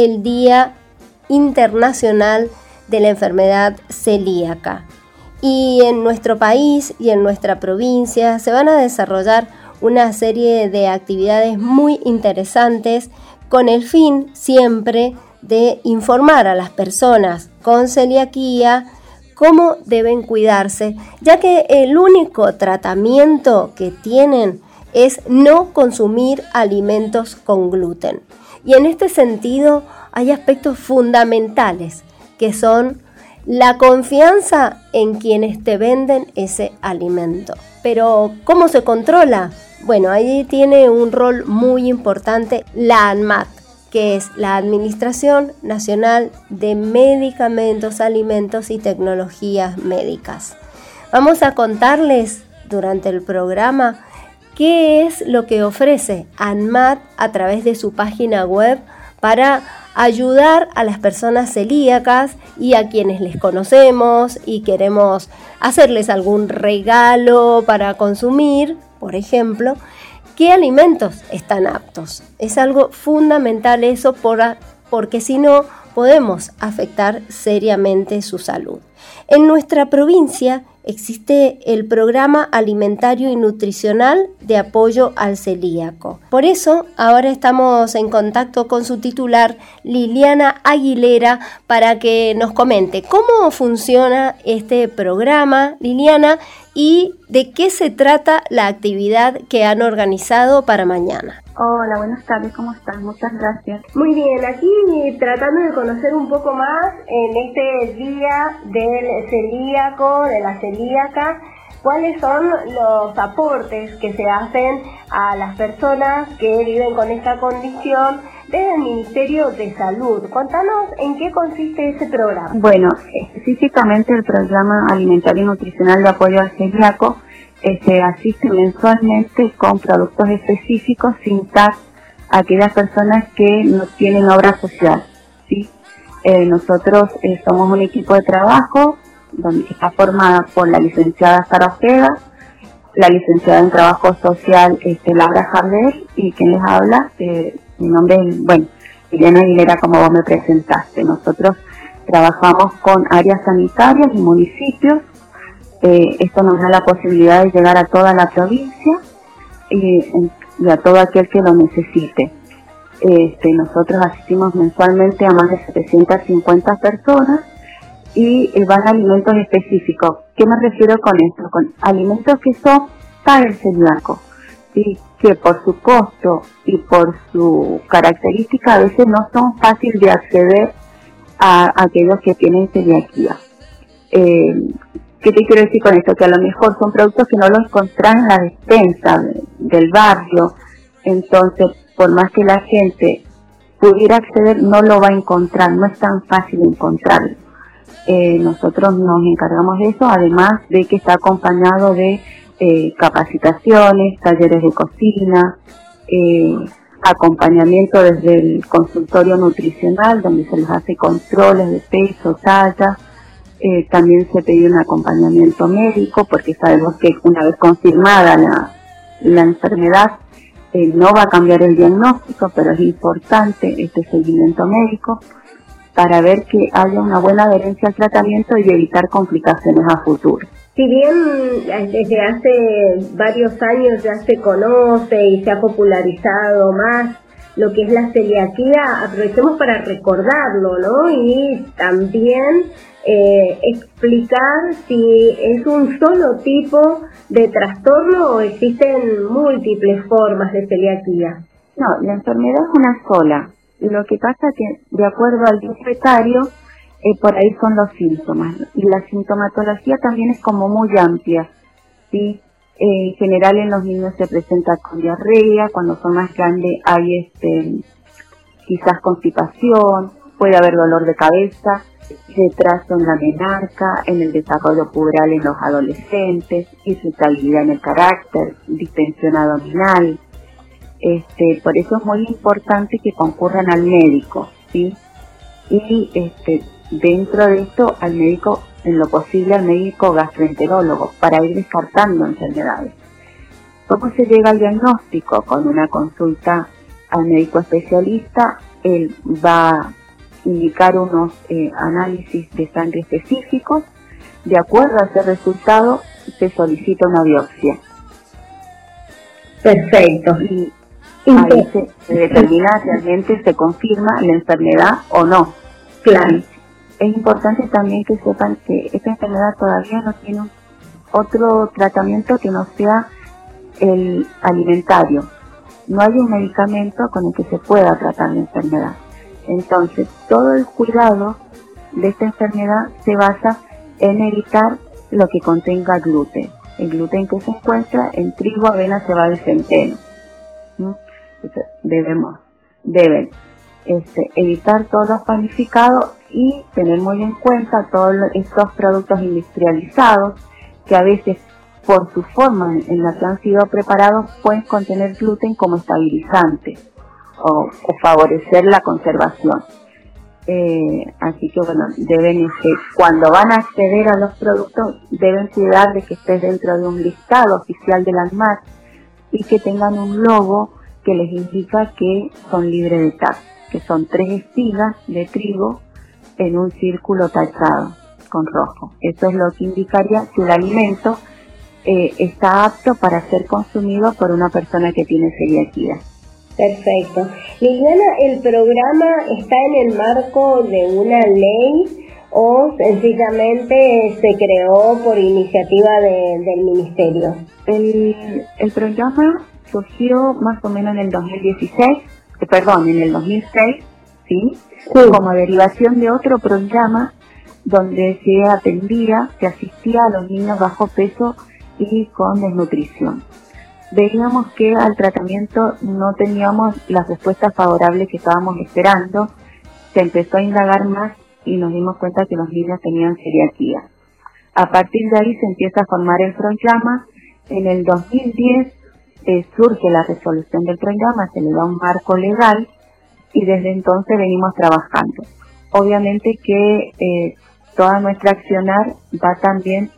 el Día Internacional de la Enfermedad Celíaca. Y en nuestro país y en nuestra provincia se van a desarrollar una serie de actividades muy interesantes con el fin siempre de informar a las personas con celiaquía cómo deben cuidarse, ya que el único tratamiento que tienen es no consumir alimentos con gluten. Y en este sentido hay aspectos fundamentales que son la confianza en quienes te venden ese alimento. Pero ¿cómo se controla? Bueno, ahí tiene un rol muy importante la ANMAT, que es la Administración Nacional de Medicamentos, Alimentos y Tecnologías Médicas. Vamos a contarles durante el programa qué es lo que ofrece ANMAT a través de su página web para ayudar a las personas celíacas y a quienes les conocemos y queremos hacerles algún regalo para consumir, por ejemplo, qué alimentos están aptos. Es algo fundamental eso porque si no podemos afectar seriamente su salud. En nuestra provincia existe el programa alimentario y nutricional de apoyo al celíaco. Por eso, ahora estamos en contacto con su titular, Liliana Aguilera, para que nos comente cómo funciona este programa, Liliana, y de qué se trata la actividad que han organizado para mañana. Hola, buenas tardes, ¿cómo estás? Muchas gracias. Muy bien, aquí tratando de conocer un poco más en este día del celíaco, de la celíaca, cuáles son los aportes que se hacen a las personas que viven con esta condición desde el Ministerio de Salud. Contanos en qué consiste ese programa. Bueno, específicamente el programa alimentario y nutricional de apoyo al celíaco se asiste mensualmente con productos específicos sin TAC a aquellas personas que no tienen obra social. ¿sí? Eh, nosotros eh, somos un equipo de trabajo donde está formada por la licenciada Sara Ojeda, la licenciada en Trabajo Social este, Laura Jardel y quien les habla, eh, mi nombre es, bueno, Elena Aguilera como vos me presentaste. Nosotros trabajamos con áreas sanitarias y municipios eh, esto nos da la posibilidad de llegar a toda la provincia y, a todo aquel que lo necesite. Este, nosotros asistimos mensualmente a más de 750 personas y eh, van alimentos específicos. ¿Qué me refiero con esto? Con alimentos que son para el celíaco que por su costo y por su característica a veces no son fáciles de acceder a, aquellos que tienen celiaquía. Eh, ¿Qué te quiero decir con esto? Que a lo mejor son productos que no los encontrás en la despensa del barrio. Entonces, por más que la gente pudiera acceder, no lo va a encontrar. No es tan fácil encontrarlo. Eh, nosotros nos encargamos de eso, además de que está acompañado de eh, capacitaciones, talleres de cocina, eh, acompañamiento desde el consultorio nutricional, donde se les hace controles de peso, talla, eh, también se pidió un acompañamiento médico porque sabemos que una vez confirmada la, la enfermedad no va a cambiar el diagnóstico, pero es importante este seguimiento médico para ver que haya una buena adherencia al tratamiento y evitar complicaciones a futuro. Si bien eh, desde hace varios años ya se conoce y se ha popularizado más lo que es la celiaquía, aprovechemos para recordarlo, ¿no? Y también eh, explicar si es un solo tipo de trastorno o existen múltiples formas de celiaquía. No, la enfermedad es una sola. Lo que pasa que, de acuerdo al secretario, eh, por ahí son los síntomas. Y la sintomatología también es como muy amplia. ¿sí? en general en los niños se presenta con diarrea, cuando son más grandes hay este, quizás constipación, puede haber dolor de cabeza, retraso en la menarca, en el desarrollo puberal en los adolescentes, irritabilidad en el carácter, distensión abdominal. Este, por eso es muy importante que concurran al médico, ¿sí? Y este, dentro de esto al médico en lo posible al médico gastroenterólogo para ir descartando enfermedades. ¿Cómo se llega al diagnóstico? Con una consulta al médico especialista, él va a indicar unos eh, análisis de sangre específicos. De acuerdo a ese resultado, se solicita una biopsia. Perfecto. Y ahí se, determina realmente se confirma la enfermedad o no. Claro. Es importante también que sepan que esta enfermedad todavía no tiene otro tratamiento que no sea el alimentario. No hay un medicamento con el que se pueda tratar la enfermedad. Entonces, todo el cuidado de esta enfermedad se basa en evitar lo que contenga gluten. El gluten que se encuentra en trigo, avena, cebada y centeno. debemos, deben este, evitar todos los panificados y tener muy en cuenta todos estos productos industrializados que a veces por su forma en la que han sido preparados pueden contener gluten como estabilizante o, favorecer la conservación. Eh, así que bueno, deben, este, cuando van a acceder a los productos, deben cuidar de que esté dentro de un listado oficial de la ANMAT y que tengan un logo que les indica que son libres de TAC, que son tres espigas de trigo en un círculo tachado con rojo. Eso es lo que indicaría que el alimento eh, está apto para ser consumido por una persona que tiene celiaquía. Perfecto. Liliana, ¿el programa está en el marco de una ley o sencillamente se creó por iniciativa del ministerio? El, el programa surgió más o menos en el 2016, eh, perdón, en el 2006, ¿sí? Como derivación de otro programa donde se atendía, se asistía a los niños bajo peso y con desnutrición veíamos que al tratamiento no teníamos las respuestas favorables que estábamos esperando. Se empezó a indagar más y nos dimos cuenta que los niños tenían celiaquía. A partir de ahí se empieza a formar el programa. En el 2010 eh, surge la resolución del programa, se le da un marco legal y desde entonces venimos trabajando. Obviamente que eh, toda nuestra accionar va también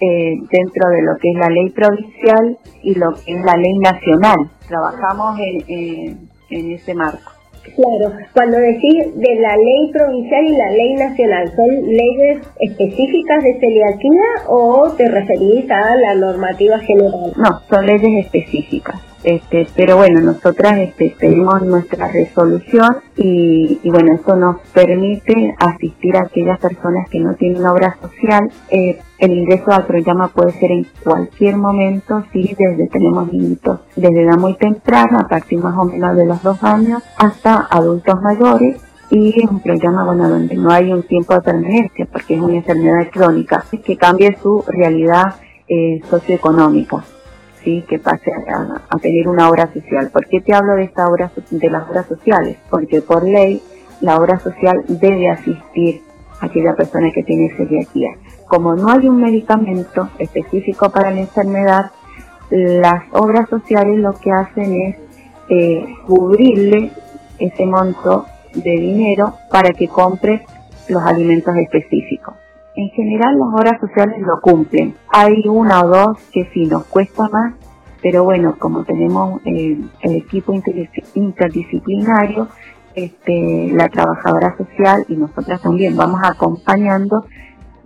eh, dentro de lo que es la ley provincial y lo que es la ley nacional. Trabajamos en, en, ese marco. Claro, cuando decís de la ley provincial y la ley nacional, ¿son leyes específicas de celiaquía o te referís a la normativa general? No, son leyes específicas. Este, pero bueno, nosotras este, pedimos nuestra resolución y, bueno, eso nos permite asistir a aquellas personas que no tienen obra social. Eh, el ingreso al programa puede ser en cualquier momento, sí, desde tenemos niñitos desde edad muy temprana, a partir más o menos de los dos años, hasta adultos mayores y es un programa bueno donde no hay un tiempo de permanencia porque es una enfermedad crónica que cambie su realidad eh, socioeconómica que pase a, tener una obra social. ¿Por qué te hablo de esta obra de las obras sociales? Porque por ley la obra social debe asistir a aquella persona que tiene celiaquía. Como no hay un medicamento específico para la enfermedad, las obras sociales lo que hacen es eh, cubrirle ese monto de dinero para que compre los alimentos específicos. En general las obras sociales lo cumplen. Hay una o dos que sí nos cuesta más, pero bueno, como tenemos eh, el equipo interdisciplinario, este, la trabajadora social y nosotras también vamos acompañando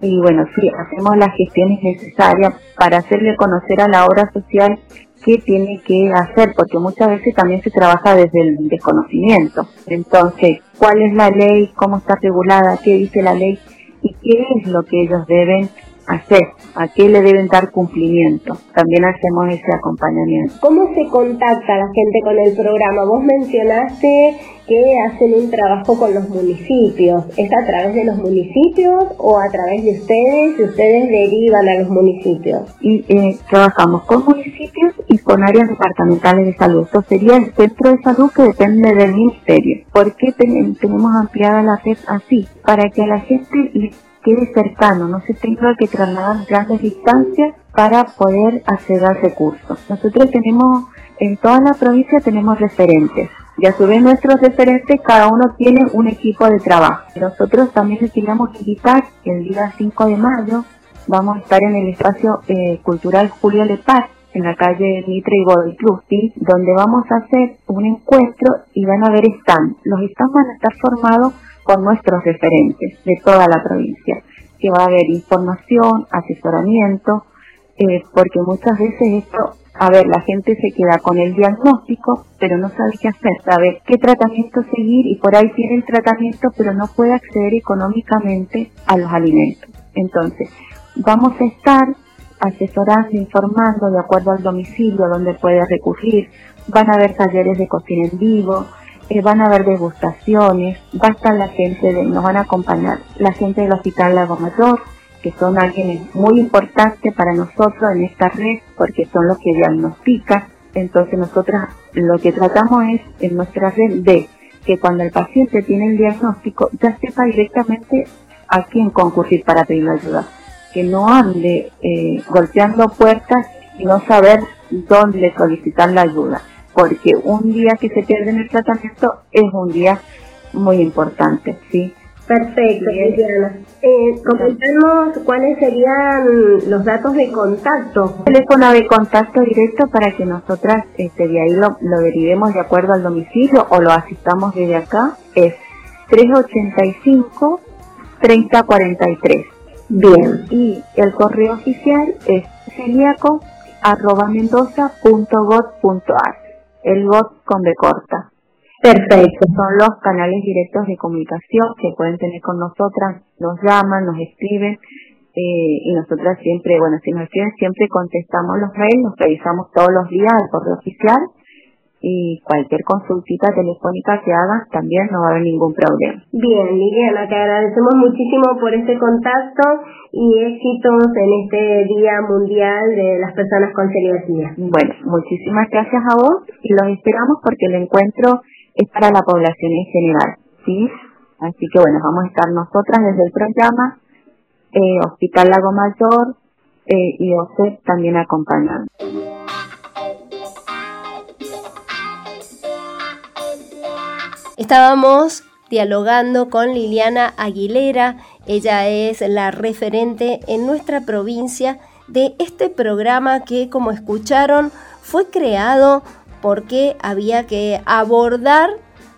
y bueno, sí, hacemos las gestiones necesarias para hacerle conocer a la obra social qué tiene que hacer, porque muchas veces también se trabaja desde el desconocimiento. Entonces, ¿cuál es la ley? ¿Cómo está regulada? ¿Qué dice la ley? Y qué es lo que ellos deben hacer, a qué le deben dar cumplimiento. También hacemos ese acompañamiento. ¿Cómo se contacta la gente con el programa? Vos mencionaste que hacen un trabajo con los municipios. ¿Es a través de los municipios o a través de ustedes ustedes derivan a los municipios? Y eh, trabajamos con municipios y con áreas departamentales de salud. Esto sería el centro de salud que depende del ministerio. ¿Por qué tenemos ampliada la red así? Para que a la gente quede cercano, no se tenga que trasladar grandes distancias para poder acceder al recurso. Nosotros tenemos, en toda la provincia tenemos referentes. Y a su vez nuestros referentes, cada uno tiene un equipo de trabajo. Nosotros también les queríamos invitar el día 5 de mayo vamos a estar en el espacio eh, cultural Julio Lepaz, en la calle Mitre y Godoy donde vamos a hacer un encuentro y van a haber stand. Los stands van a estar formados por nuestros referentes de toda la provincia, que va a haber información, asesoramiento, eh, porque muchas veces esto, a ver, la gente se queda con el diagnóstico, pero no sabe qué hacer, sabe qué tratamiento seguir y por ahí tiene el tratamiento, pero no puede acceder económicamente a los alimentos. Entonces, vamos a estar asesorando, informando de acuerdo al domicilio donde puede recurrir, van a haber talleres de cocina en vivo, eh, van a haber degustaciones, va a estar la gente, de, nos van a acompañar la gente del Hospital Lago Mayor, que son alguien muy importante para nosotros en esta red, porque son los que diagnostican. Entonces nosotros lo que tratamos es en nuestra red de que cuando el paciente tiene el diagnóstico ya sepa directamente a quién concurrir para pedir ayuda que no ande eh, golpeando puertas y no saber dónde solicitar la ayuda, porque un día que se pierde en el tratamiento es un día muy importante, ¿sí? Perfecto, Liliana. Eh, cuáles serían los datos de contacto. Teléfono de contacto directo para que nosotras este, de ahí lo, lo derivemos de acuerdo al domicilio o lo asistamos desde acá es 385 3043. Bien, y el correo oficial es celíaco.mendoza.gov.ar, el GOT con B corta. Perfecto. Son los canales directos de comunicación que pueden tener con nosotras, nos llaman, nos escriben, eh, y nosotras siempre, bueno, si nos escriben, siempre contestamos los mails, nos revisamos todos los días el correo oficial y cualquier consultita telefónica que hagas también no va a haber ningún problema. Bien, Liliana, te agradecemos muchísimo por este contacto y éxitos en este Día Mundial de las Personas con Celiaquía. Bueno, muchísimas gracias a vos y los esperamos porque el encuentro es para la población en general, ¿sí? Así que bueno, vamos a estar nosotras desde el programa, eh, Hospital Lago Mayor eh, y OCE también acompañando. Estábamos dialogando con Liliana Aguilera, ella es la referente en nuestra provincia de este programa que, como escucharon, fue creado porque había que abordar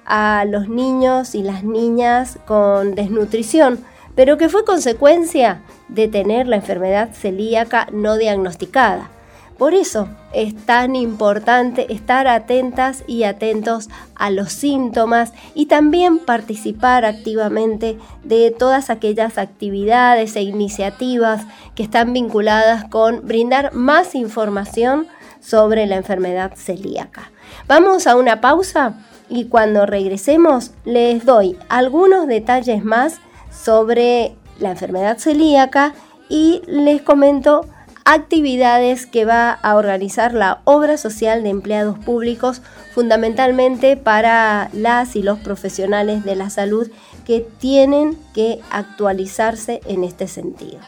a los niños y las niñas con desnutrición, pero que fue consecuencia de tener la enfermedad celíaca no diagnosticada. Por eso es tan importante estar atentas y atentos a los síntomas y también participar activamente de todas aquellas actividades e iniciativas que están vinculadas con brindar más información sobre la enfermedad celíaca. Vamos a una pausa y cuando regresemos les doy algunos detalles más sobre la enfermedad celíaca y les comento actividades que va a organizar la obra social de empleados públicos fundamentalmente para las y los profesionales de la salud que tienen que actualizarse en este sentido.